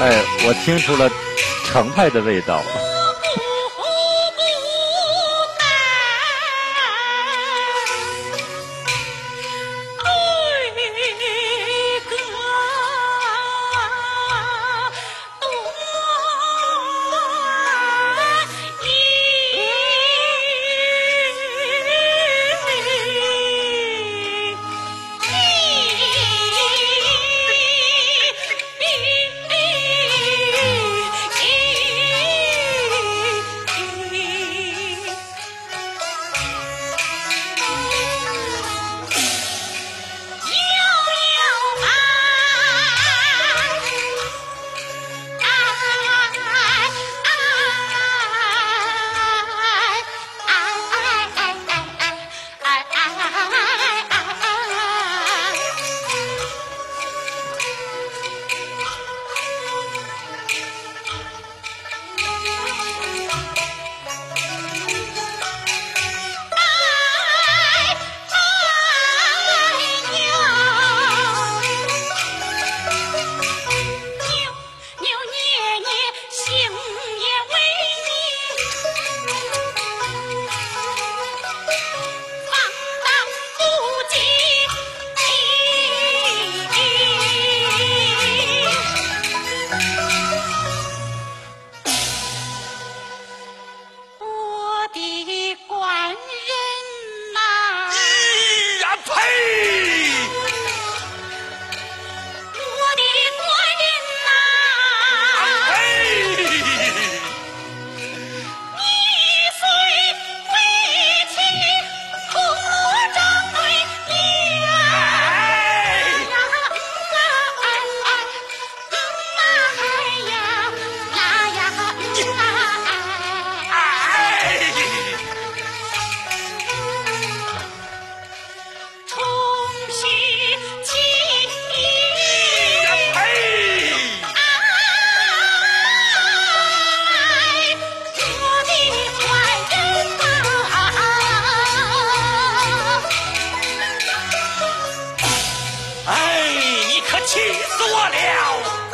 哎，我听出了程派的味道。Hey! 气死我了。